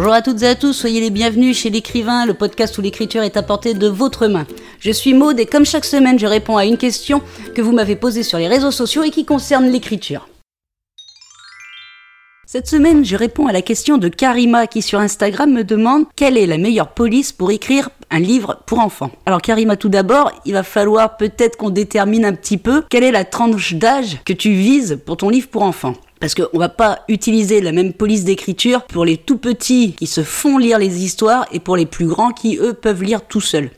Bonjour à toutes et à tous, soyez les bienvenus chez l'écrivain, le podcast où l'écriture est à portée de votre main. Je suis Maude et comme chaque semaine, je réponds à une question que vous m'avez posée sur les réseaux sociaux et qui concerne l'écriture. Cette semaine, je réponds à la question de Karima qui sur Instagram me demande quelle est la meilleure police pour écrire un livre pour enfants? Alors Karima, tout d'abord, il va falloir peut-être qu'on détermine un petit peu quelle est la tranche d'âge que tu vises pour ton livre pour enfants. Parce qu'on va pas utiliser la même police d'écriture pour les tout petits qui se font lire les histoires et pour les plus grands qui, eux, peuvent lire tout seuls.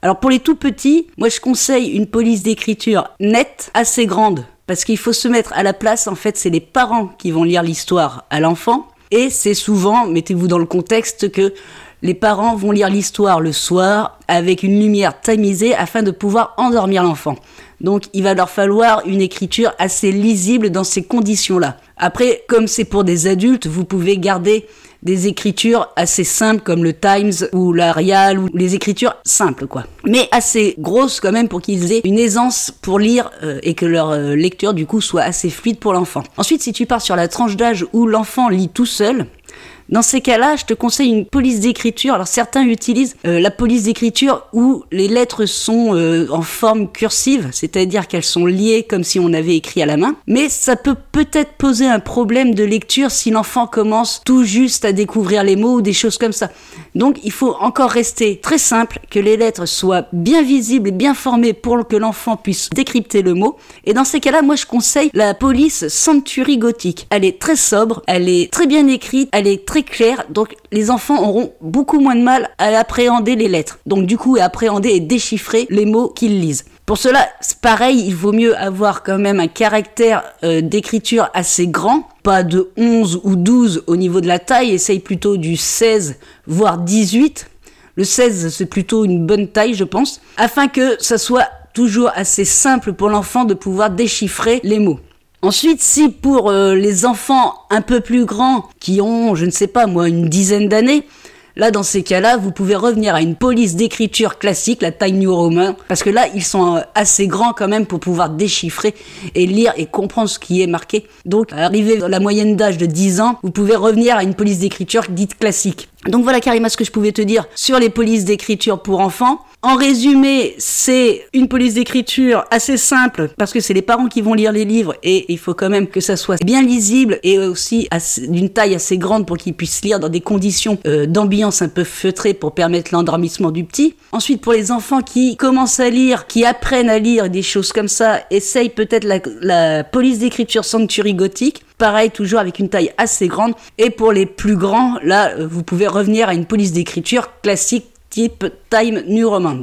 Alors pour les tout petits, moi je conseille une police d'écriture nette, assez grande, parce qu'il faut se mettre à la place, en fait, c'est les parents qui vont lire l'histoire à l'enfant. Et c'est souvent, mettez-vous dans le contexte, que les parents vont lire l'histoire le soir avec une lumière tamisée afin de pouvoir endormir l'enfant. Donc il va leur falloir une écriture assez lisible dans ces conditions-là. Après, comme c'est pour des adultes, vous pouvez garder des écritures assez simples comme le Times ou l'Arial ou les écritures simples quoi. Mais assez grosses quand même pour qu'ils aient une aisance pour lire euh, et que leur euh, lecture du coup soit assez fluide pour l'enfant. Ensuite, si tu pars sur la tranche d'âge où l'enfant lit tout seul, dans ces cas-là, je te conseille une police d'écriture. Alors certains utilisent euh, la police d'écriture où les lettres sont euh, en forme cursive, c'est-à-dire qu'elles sont liées comme si on avait écrit à la main. Mais ça peut peut-être poser un problème de lecture si l'enfant commence tout juste à découvrir les mots ou des choses comme ça. Donc il faut encore rester très simple, que les lettres soient bien visibles et bien formées pour que l'enfant puisse décrypter le mot. Et dans ces cas-là, moi je conseille la police Century Gothique. Elle est très sobre, elle est très bien écrite, elle est très clair, donc les enfants auront beaucoup moins de mal à appréhender les lettres. Donc du coup, appréhender et déchiffrer les mots qu'ils lisent. Pour cela, c'est pareil, il vaut mieux avoir quand même un caractère euh, d'écriture assez grand, pas de 11 ou 12 au niveau de la taille, essaye plutôt du 16 voire 18. Le 16, c'est plutôt une bonne taille, je pense, afin que ça soit toujours assez simple pour l'enfant de pouvoir déchiffrer les mots. Ensuite, si pour euh, les enfants un peu plus grands, qui ont, je ne sais pas moi, une dizaine d'années, Là, dans ces cas-là, vous pouvez revenir à une police d'écriture classique, la taille New Roman, parce que là, ils sont euh, assez grands quand même pour pouvoir déchiffrer et lire et comprendre ce qui est marqué. Donc, arrivé à la moyenne d'âge de 10 ans, vous pouvez revenir à une police d'écriture dite classique. Donc voilà Karima ce que je pouvais te dire sur les polices d'écriture pour enfants. En résumé, c'est une police d'écriture assez simple parce que c'est les parents qui vont lire les livres et il faut quand même que ça soit bien lisible et aussi d'une taille assez grande pour qu'ils puissent lire dans des conditions euh, d'ambiance un peu feutrées pour permettre l'endormissement du petit. Ensuite, pour les enfants qui commencent à lire, qui apprennent à lire des choses comme ça, essaye peut-être la, la police d'écriture Sanctuary Gothique pareil, toujours avec une taille assez grande. Et pour les plus grands, là, euh, vous pouvez revenir à une police d'écriture classique type Time New Roman.